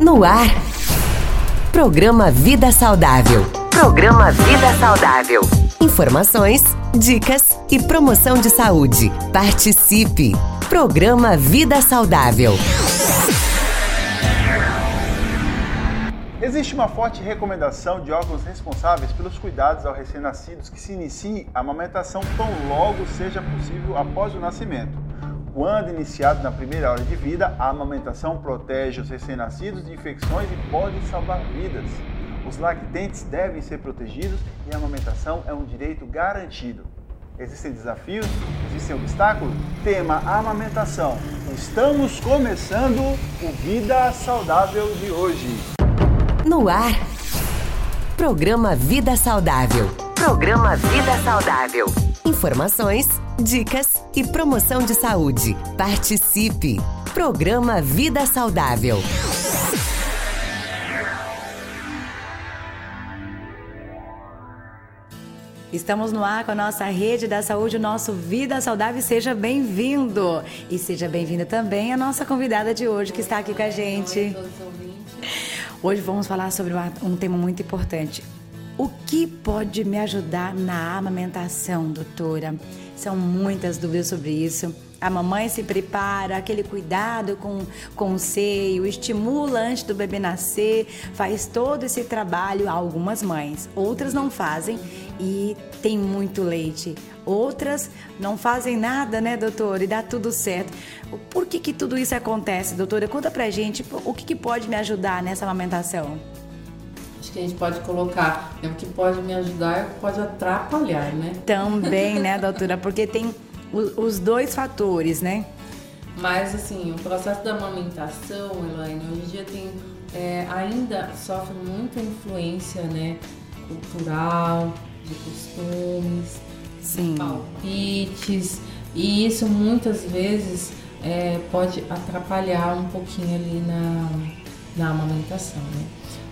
No ar. Programa Vida Saudável. Programa Vida Saudável. Informações, dicas e promoção de saúde. Participe. Programa Vida Saudável. Existe uma forte recomendação de órgãos responsáveis pelos cuidados aos recém-nascidos que se inicie a amamentação tão logo seja possível após o nascimento. Quando iniciado na primeira hora de vida, a amamentação protege os recém-nascidos de infecções e pode salvar vidas. Os lactentes devem ser protegidos e a amamentação é um direito garantido. Existem desafios? Existem obstáculos? Tema amamentação. Estamos começando o Vida Saudável de hoje. No ar. Programa Vida Saudável. Programa Vida Saudável. Informações, dicas e promoção de saúde. Participe. Programa Vida Saudável. Estamos no ar com a nossa rede da saúde, o nosso Vida Saudável. Seja bem-vindo! E seja bem-vinda também a nossa convidada de hoje que está aqui com a gente. Hoje vamos falar sobre um tema muito importante. O que pode me ajudar na amamentação, doutora? São muitas dúvidas sobre isso. A mamãe se prepara, aquele cuidado com, com o seio, estimula antes do bebê nascer, faz todo esse trabalho. Algumas mães, outras não fazem e tem muito leite. Outras não fazem nada, né, doutora? E dá tudo certo. Por que, que tudo isso acontece, doutora? Conta pra gente o que, que pode me ajudar nessa amamentação. Que a gente pode colocar, né, o que pode me ajudar e pode atrapalhar, né? Também, né, doutora? Porque tem os dois fatores, né? Mas assim, o processo da amamentação, Elaine, hoje em dia tem é, ainda sofre muita influência, né, cultural, de costumes, Sim. palpites, e isso muitas vezes é, pode atrapalhar um pouquinho ali na, na amamentação, né?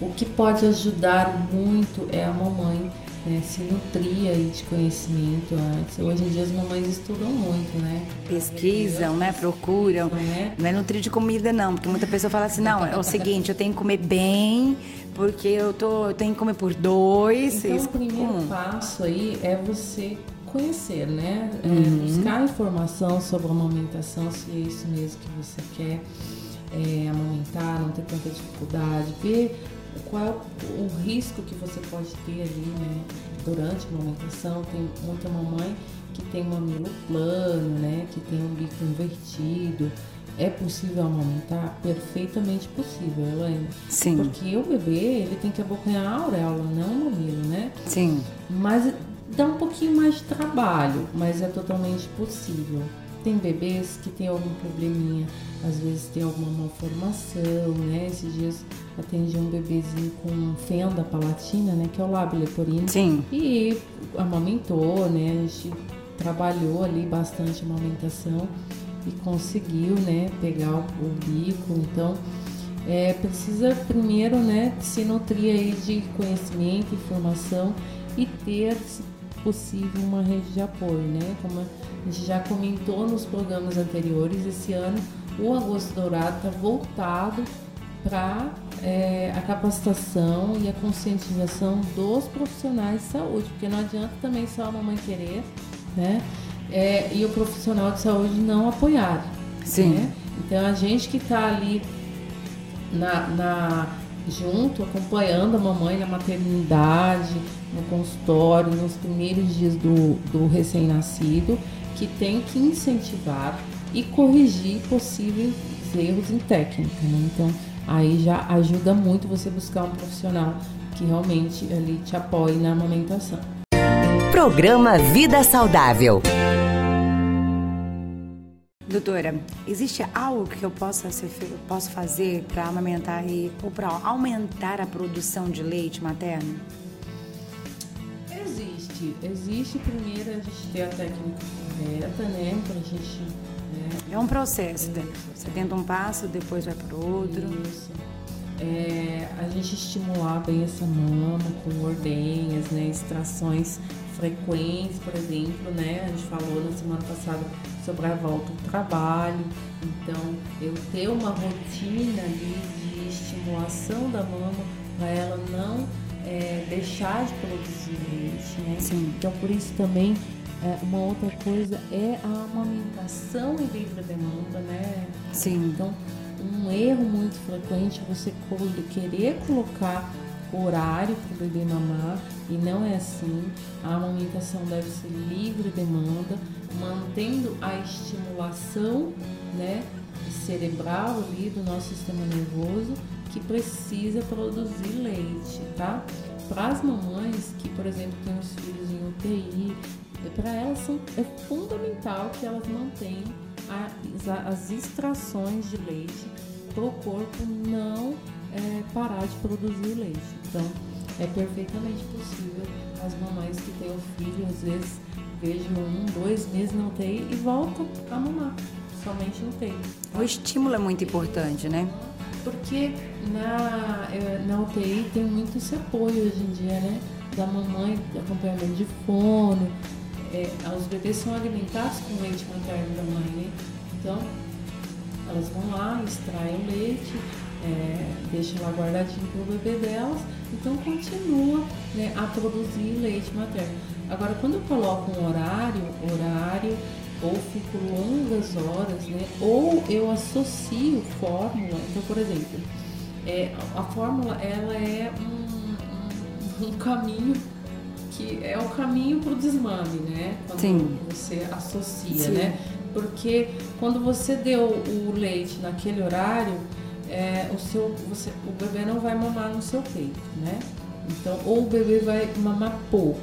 O que pode ajudar muito é a mamãe né, se nutrir aí de conhecimento antes. Hoje em dia as mamães estudam muito, né? Pesquisam, né? Procuram. É. Não é nutrir de comida, não, porque muita pessoa fala assim, não, é o seguinte, eu tenho que comer bem, porque eu, tô, eu tenho que comer por dois. Então, o primeiro passo aí é você conhecer, né? É, uhum. buscar informação sobre a amamentação, se é isso mesmo que você quer é, amamentar, não ter tanta dificuldade, ver qual é o, o risco que você pode ter ali, né? Durante a amamentação, tem muita mamãe que tem mamilo plano, né? Que tem um bico invertido. É possível amamentar? Perfeitamente possível, Elaine. Sim. Porque o bebê, ele tem que abocanhar a auréola, não o mamilo, né? Sim. Mas dá um pouquinho mais de trabalho, mas é totalmente possível. Tem bebês que tem algum probleminha, às vezes tem alguma malformação, né? Esses dias atendi um bebezinho com fenda palatina, né? Que é o lábio leporino. Sim. E amamentou, né? A gente trabalhou ali bastante a amamentação e conseguiu, né? Pegar o, o bico. Então, é, precisa primeiro, né? Se nutrir aí de conhecimento, informação e ter, possível, uma rede de apoio, né? Como a gente já comentou nos programas anteriores, esse ano o Agosto Dourado está voltado para é, a capacitação e a conscientização dos profissionais de saúde, porque não adianta também só a mamãe querer, né? É, e o profissional de saúde não apoiar. Sim. Né? Então a gente que está ali na, na, junto, acompanhando a mamãe na maternidade, no consultório, nos primeiros dias do, do recém-nascido, que tem que incentivar e corrigir possíveis erros em técnica. Né? Então, aí já ajuda muito você buscar um profissional que realmente ali te apoie na amamentação. Programa Vida Saudável. Doutora, existe algo que eu possa, ser, posso fazer para amamentar e, ou para aumentar a produção de leite materno? Existe. Existe primeiro a gente ter a técnica correta, né? Pra gente é um processo. Né? Você tenta um passo, depois vai para outro. Isso. É, a gente estimular bem essa mama com ordenhas, né, extrações frequentes, por exemplo, né, a gente falou na semana passada sobre a volta ao trabalho, então eu ter uma rotina ali de estimulação da mama para ela não é, deixar de produzir leite, né? Sim. Então por isso também é, uma outra coisa é a amamentação em livre demanda, né? Sim. Então um erro muito frequente é você querer colocar horário para o bebê mamar e não é assim. A amamentação deve ser livre demanda, mantendo a estimulação, né, cerebral ali do nosso sistema nervoso que precisa produzir leite, tá? Para as mamães que, por exemplo, têm os filhos em UTI, para elas é fundamental que elas mantenham as, as extrações de leite para o corpo não parar de produzir leite. Então, é perfeitamente possível as mamães que têm o filho, às vezes, vejam um, dois meses na UTI e voltam a mamar, somente no UTI. O estímulo é muito importante, né? Porque na, é, na UTI tem muito esse apoio hoje em dia, né? Da mamãe, acompanhamento de fono. É, os bebês são alimentados com leite materno da mãe, né? Então, elas vão lá, extraem o leite, é, deixam lá guardadinho para o bebê delas, então continua né, a produzir leite materno. Agora, quando eu coloco um horário, horário, ou fico longas horas, né, ou eu associo fórmula, então, por exemplo, é, a fórmula ela é um, um, um caminho que é o caminho para o desmame, né? Quando Sim. você associa, Sim. né? Porque quando você deu o leite naquele horário, é, o, seu, você, o bebê não vai mamar no seu peito, né? Então, ou o bebê vai mamar pouco.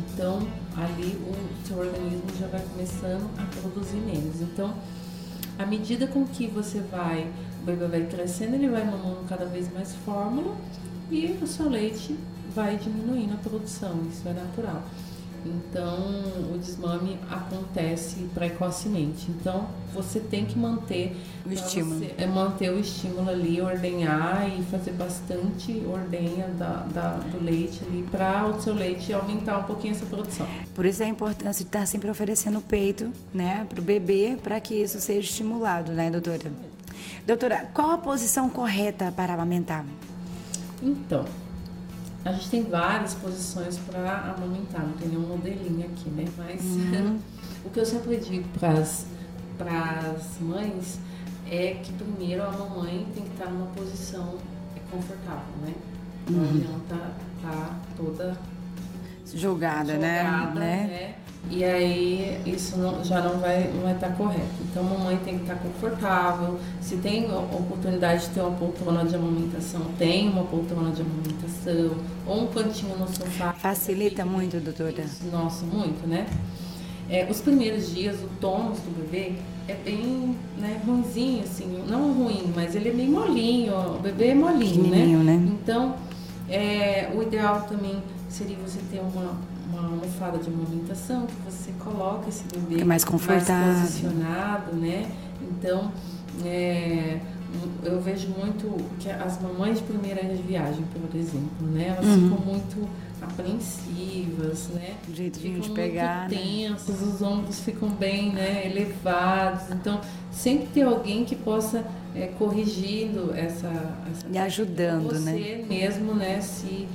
Então, ali o seu organismo já vai começando a produzir menos. Então, à medida com que você vai, o bebê vai crescendo, ele vai mamando cada vez mais fórmula e o seu leite vai diminuindo a produção, isso é natural. Então, o desmame acontece precocemente. Então, você tem que manter o estímulo. Você, é manter o estímulo ali, ordenhar e fazer bastante ordenha da, da do leite ali para o seu leite aumentar um pouquinho essa produção. Por isso a importância de estar sempre oferecendo peito, né, para o bebê, para que isso seja estimulado, né, doutora? Doutora, qual a posição correta para amamentar? Então, a gente tem várias posições para amamentar, não tem nenhum modelinho aqui, né? Mas uhum. o que eu sempre digo para as mães é que primeiro a mamãe tem que estar numa posição confortável, né? Não uhum. adianta estar tá toda jogada, né? jogada né? né? E aí isso não, já não vai não vai estar tá correto. Então a mamãe tem que estar tá confortável. Se tem oportunidade de ter uma poltrona de amamentação, tem uma poltrona de amamentação ou um cantinho no sofá. Facilita muito, doutora. Nossa, muito, né? É, os primeiros dias, o tônus do bebê é bem né, ruimzinho, assim, não ruim, mas ele é meio molinho, ó, o bebê é molinho, né? né? Então, é, o ideal também seria você ter uma, uma almofada de amamentação que você coloca esse bebê é mais confortável, mais posicionado, né? Então, é, eu vejo muito que as mamães de primeira viagem, por exemplo, né? Elas uhum. ficam muito apreensivas, né? O jeitinho de pegar, muito né? tensas, os ombros ficam bem, né? Elevados. Então, sempre ter alguém que possa é, corrigindo essa, essa e ajudando, você né? Você mesmo, né? Se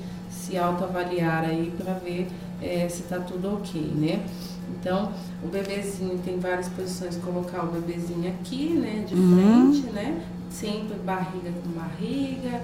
se autoavaliar aí para ver é, se está tudo ok, né? Então, o bebezinho tem várias posições, colocar o bebezinho aqui, né, de uhum. frente, né? Sempre barriga com barriga,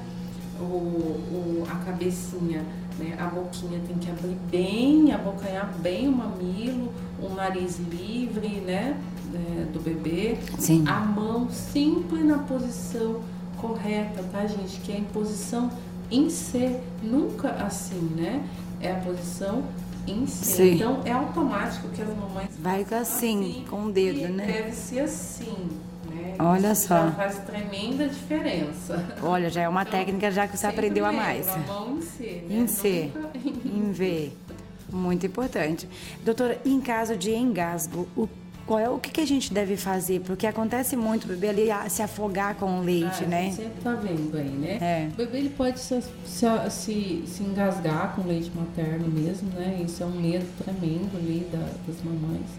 o, o, a cabecinha, né, a boquinha tem que abrir bem, abocanhar bem o mamilo, o nariz livre, né, é, do bebê. Sim. A mão sempre na posição correta, tá, gente? Que é em posição em C, nunca assim, né? É a posição em C. Sim. Então é automático que as mamães vai assim, assim com o dedo, né? Deve ser assim. Né? Olha Isso só. Já faz tremenda diferença. Olha, já é uma então, técnica já que você aprendeu a mais. A mão em C. Né? Em C. Em V. Muito importante. Doutora, em caso de engasgo, o qual é o que, que a gente deve fazer? Porque acontece muito o bebê ali se afogar com o leite, ah, né? Você tá vendo aí, né? É. O bebê ele pode se, se, se, engasgar com leite materno mesmo, né? Isso é um medo tremendo ali da, das mamães.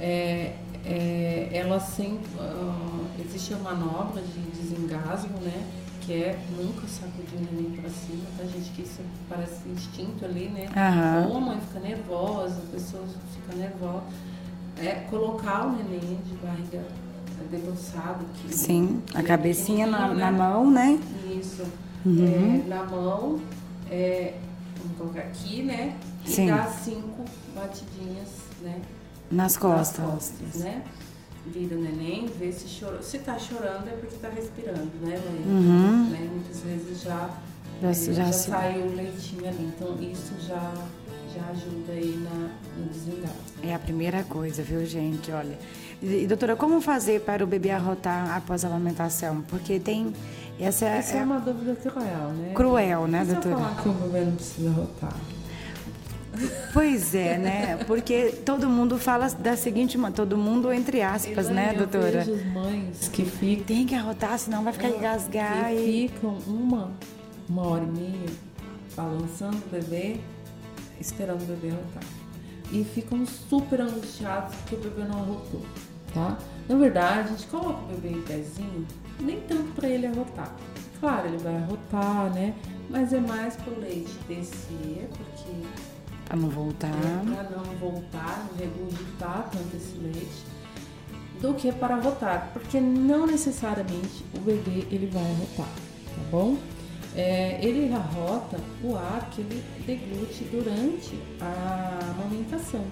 É, é, ela sempre, uh, existe a manobra de desengasgo, né? Que é nunca sacudir o neném para cima, tá, gente? Que isso parece instinto ali, né? Aham. Ou a mãe fica nervosa, a pessoa fica nervosa. É colocar o neném de barriga debruçada. que- Sim, a é cabecinha na, na né? mão, né? Isso. Uhum. É, na mão, é, vamos colocar aqui, né? E Sim. dá cinco batidinhas, né? Nas nas costas. costas, né? Vira o neném, vê se chorou. Se tá chorando é porque tá respirando, né? Uhum. Né? Muitas vezes já, Já- eh, já já, saiu o leitinho ali. Então isso já, já ajuda aí na, no desengasgo. É a primeira coisa, viu, gente? Olha. E, doutora, como fazer para o bebê arrotar após a amamentação? Porque tem. Essa é, Essa é uma dúvida cruel, né? cruel, né, eu doutora? falar que o bebê não precisa rotar? Pois é, né? Porque todo mundo fala da seguinte, todo mundo entre aspas, né, eu doutora? vejo as mães que ficam Tem que arrotar, senão vai ficar engasgar que e. ficam uma, uma hora e meia balançando o bebê, esperando o bebê arrotar. E ficam super angustiados porque o bebê não arrotou, tá? Na verdade, a gente coloca o bebê em pezinho, nem tanto para ele arrotar. Claro, ele vai arrotar, né? Mas é mais pro leite descer, porque Pra não voltar. para não voltar, não regurgitar tanto esse leite, do que para arrotar, porque não necessariamente o bebê ele vai arrotar, tá bom? É, ele arrota o ar que ele deglute durante a amamentação,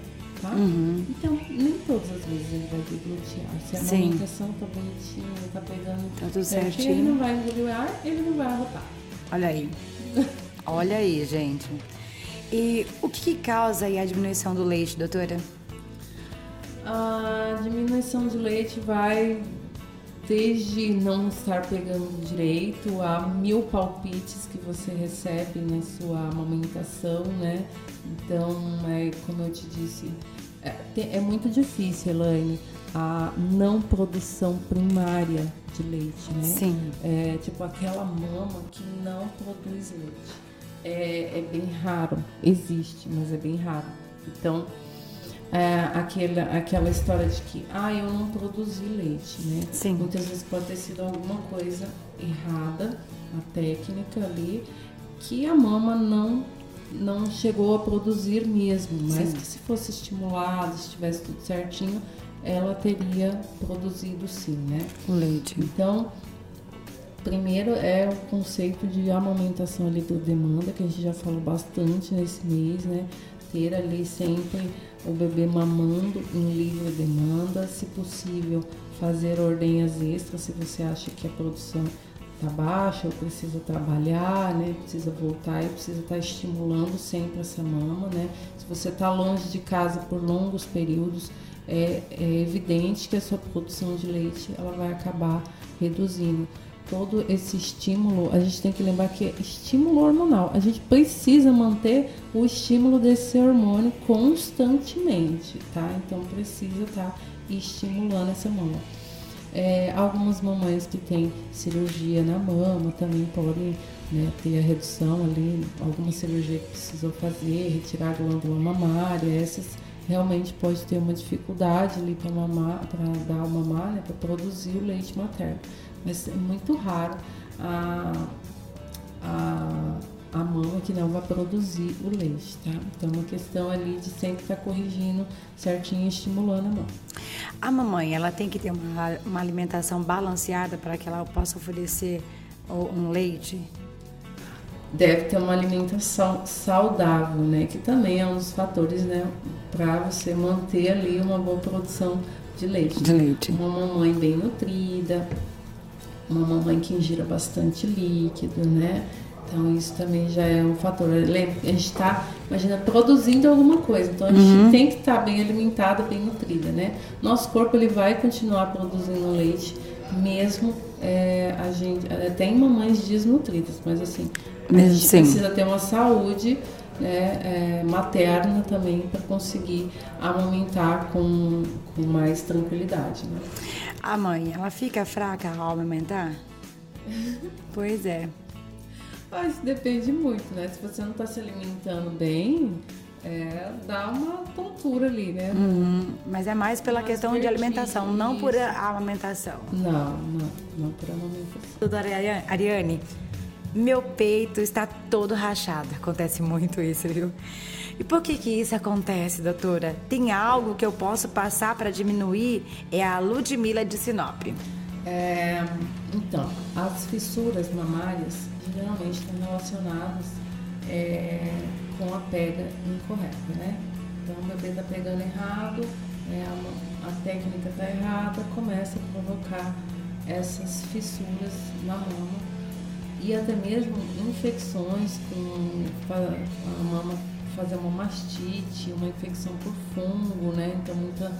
tá? Uhum. Então, nem todas as vezes ele vai deglutir ar. Se a Sim. amamentação tá bonitinha, tá pegando Tá tudo certinho, ele não vai engolir o ar, ele não vai arrotar. Olha aí. Olha aí, gente. E o que, que causa aí a diminuição do leite, doutora? A diminuição de leite vai desde não estar pegando direito a mil palpites que você recebe na sua amamentação, né? Então, é, como eu te disse, é, é muito difícil, Elaine, a não produção primária de leite, né? Sim. É tipo aquela mama que não produz leite. É, é bem raro, existe, mas é bem raro. Então, é, aquela, aquela história de que, ah, eu não produzi leite, né? Sim. Muitas vezes pode ter sido alguma coisa errada, a técnica ali, que a mama não, não chegou a produzir mesmo, mas Sim. que se fosse estimulada, se tivesse tudo certinho, ela teria produzido sim, né? O leite. Então, primeiro é o conceito de amamentação ali por demanda, que a gente já falou bastante nesse mês, né? Ali sempre o bebê mamando em livre demanda, se possível fazer ordenhas extras se você acha que a produção tá baixa ou precisa trabalhar, né? Precisa voltar e precisa estar estimulando sempre essa mama, né? Se você está longe de casa por longos períodos, é, é evidente que a sua produção de leite ela vai acabar reduzindo. Todo esse estímulo, a gente tem que lembrar que é estímulo hormonal. A gente precisa manter o estímulo desse hormônio constantemente, tá? Então precisa estar estimulando essa mama. É, algumas mamães que têm cirurgia na mama também podem né, ter a redução ali, alguma cirurgia que precisou fazer, retirar a glândula mamária, essas realmente pode ter uma dificuldade ali para mamar, para dar o mamar, né, para produzir o leite materno. Mas é muito raro a, a, a mama que não vai produzir o leite, tá? Então é uma questão ali de sempre estar corrigindo certinho e estimulando a mama. A mamãe, ela tem que ter uma, uma alimentação balanceada para que ela possa oferecer um leite? deve ter uma alimentação saudável, né? Que também é um dos fatores, né? Para você manter ali uma boa produção de leite. De leite. Uma mamãe bem nutrida, uma mamãe que ingira bastante líquido, né? Então isso também já é um fator. Lembra, A gente está, imagina, produzindo alguma coisa. Então a gente tem que estar bem alimentada, bem nutrida, né? Nosso corpo ele vai continuar produzindo leite, mesmo é, a gente é, tem mamães desnutridas, mas assim a gente sim. precisa ter uma saúde né, é, materna também para conseguir amamentar com, com mais tranquilidade. Né? A mãe, ela fica fraca ao amamentar? pois é. Mas depende muito, né? Se você não está se alimentando bem, é, dá uma tontura ali, né? Uhum. Mas é mais pela mais questão de alimentação, isso. não por amamentação. Não, não, não por amamentação. Doutora Ariane, meu peito está todo rachado. Acontece muito isso, viu? E por que que isso acontece, doutora? Tem algo que eu posso passar para diminuir? É a Ludmila de Sinop. É, então, as fissuras mamárias geralmente estão relacionadas é, com a pega incorreta, né? Então o bebê está pegando errado, é, a, a técnica está errada, começa a provocar essas fissuras na mama e até mesmo infecções com a mama fazer uma mastite, uma infecção por fungo, né? Então muita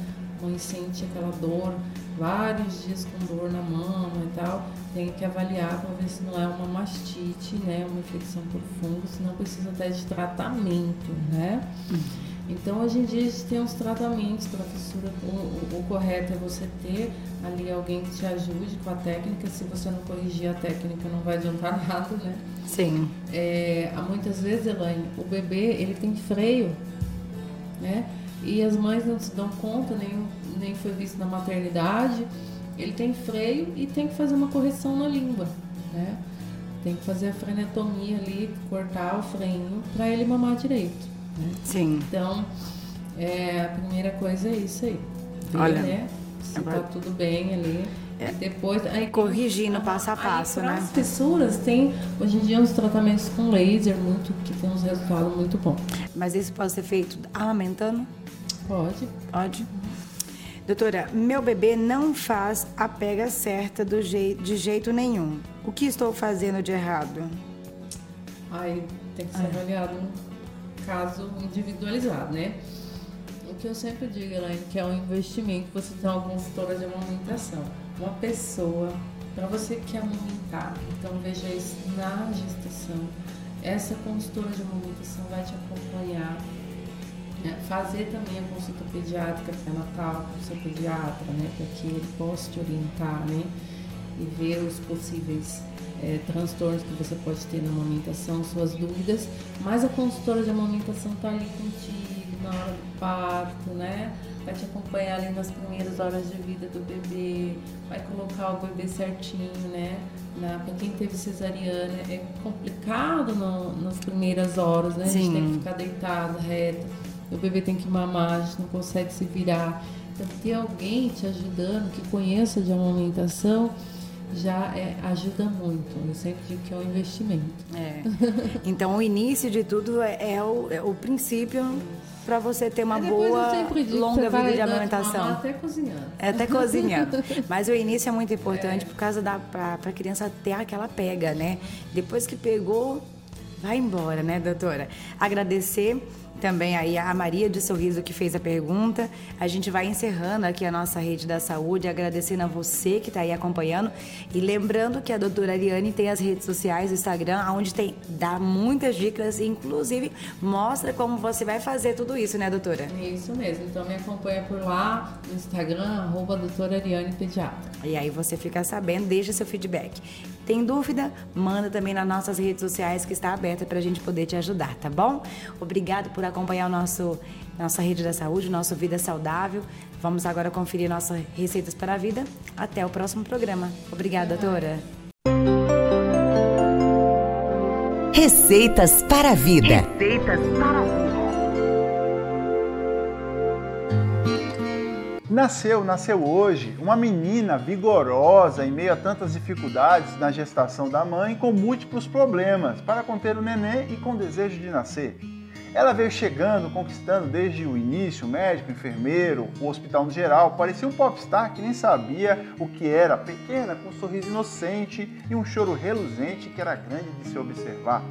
mãe sente aquela dor, vários dias com dor na mama e tal, tem que avaliar para ver se não é uma mastite, né? Uma infecção por fungo, senão precisa até de tratamento, né? Uhum. Então, hoje em dia, a gente tem uns tratamentos para fissura. O, o, o, correto é você ter ali alguém que te ajude com a técnica. Se você não corrigir a técnica, não vai adiantar nada, né? Sim. É, muitas vezes, Elaine, o bebê, ele tem freio, né? E as mães não se dão conta, nem, nem foi visto na maternidade. Ele tem freio e tem que fazer uma correção na língua, né? Tem que fazer a frenetomia ali, cortar o freio para ele mamar direito. Né? Sim. Então, é, a primeira coisa é isso aí. Ver, Olha, né? Se agora... tá tudo bem ali. É. Depois, aí, corrigindo passo a passo, aí, né? As fissuras tem hoje em dia uns tratamentos com laser muito que tem uns resultados muito bons. Mas isso pode ser feito amamentando? Pode. Pode. Doutora, meu bebê não faz a pega certa do jeito, de jeito nenhum. O que estou fazendo de errado? Aí tem que ser avaliado caso individualizado, né? O que eu sempre digo, Elaine, que é um investimento você tem uma consultora de amamentação. Uma pessoa, para você que quer amamentar, então veja isso na gestação. Essa consultora de amamentação vai te acompanhar, né? fazer também a consulta pediátrica pré-natal com seu pediatra, né? Para que ele possa te orientar, né? E ver os possíveis é, transtornos que você pode ter na amamentação, suas dúvidas, mas a consultora de amamentação está ali contigo na hora do parto, né? Vai te acompanhar ali nas primeiras horas de vida do bebê, vai colocar o bebê certinho, né? Para quem teve cesariana, é complicado no, nas primeiras horas, né? A gente tem que ficar deitado, reto, o bebê tem que mamar, a gente não consegue se virar. Então, ter alguém te ajudando que conheça de amamentação já é, ajuda muito. Eu sempre digo que é um investimento. É. Então, o início de tudo é, é, o, é o, princípio para você ter uma boa, longa vida de amamentação. Até cozinhando. É, até cozinhando. Mas o início é muito importante é. por causa da para a criança ter aquela pega, né? Depois que pegou, vai embora, né, doutora? Agradecer também aí a Maria de Sorriso que fez a pergunta. A gente vai encerrando aqui a nossa rede da saúde, agradecendo a você que está aí acompanhando e lembrando que a doutora Ariane tem as redes sociais, o Instagram, onde tem dá muitas dicas, inclusive mostra como você vai fazer tudo isso, né, doutora? Isso mesmo. Então me acompanha por lá no Instagram, arroba doutora Ariane Pediatra. E aí você fica sabendo, deixa seu feedback. Tem dúvida? Manda também nas nossas redes sociais que está aberta para a gente poder te ajudar, tá bom? Obrigado por acompanhar o nosso nossa rede da saúde, nosso Vida Saudável. Vamos agora conferir nossas receitas para a vida. Até o próximo programa. Obrigada, doutora. Receitas para a vida. Receitas para a vida. Nasceu, nasceu hoje, uma menina vigorosa em meio a tantas dificuldades na gestação da mãe, com múltiplos problemas para conter o neném e com desejo de nascer. Ela veio chegando, conquistando desde o início, médico, enfermeiro, o hospital no geral, parecia um popstar que nem sabia o que era, pequena, com um sorriso inocente e um choro reluzente que era grande de se observar.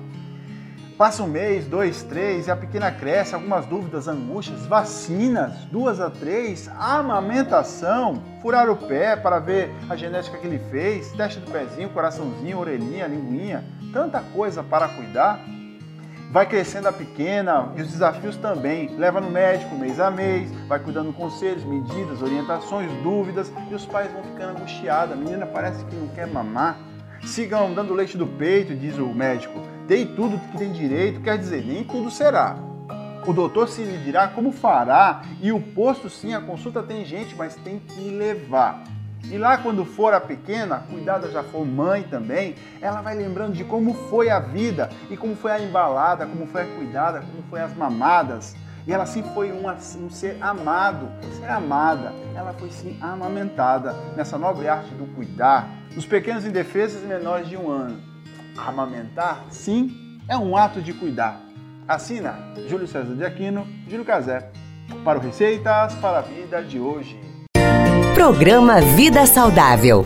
Passa um mês, dois, três, e a pequena cresce, algumas dúvidas, angústias, vacinas, duas a três, amamentação, furar o pé para ver a genética que ele fez, teste do pezinho, coraçãozinho, orelhinha, linguinha, tanta coisa para cuidar. Vai crescendo a pequena e os desafios também. Leva no médico mês a mês, vai cuidando conselhos, medidas, orientações, dúvidas e os pais vão ficando angustiados. A menina parece que não quer mamar. Sigam dando leite do peito, diz o médico. Dei tudo que tem direito, quer dizer, nem tudo será. O doutor se lhe dirá como fará, e o posto sim, a consulta tem gente, mas tem que levar. E lá, quando for a pequena, cuidada já for mãe também, ela vai lembrando de como foi a vida e como foi a embalada, como foi a cuidada, como foi as mamadas. E ela sim foi um, um ser amado, ser amada. Ela foi sim amamentada nessa nobre arte do cuidar. Os pequenos indefesos e menores de um ano. Amamentar, sim, é um ato de cuidar. Assina Júlio César de Aquino, Júlio Cazé, para o Receitas para a Vida de hoje. Programa Vida Saudável.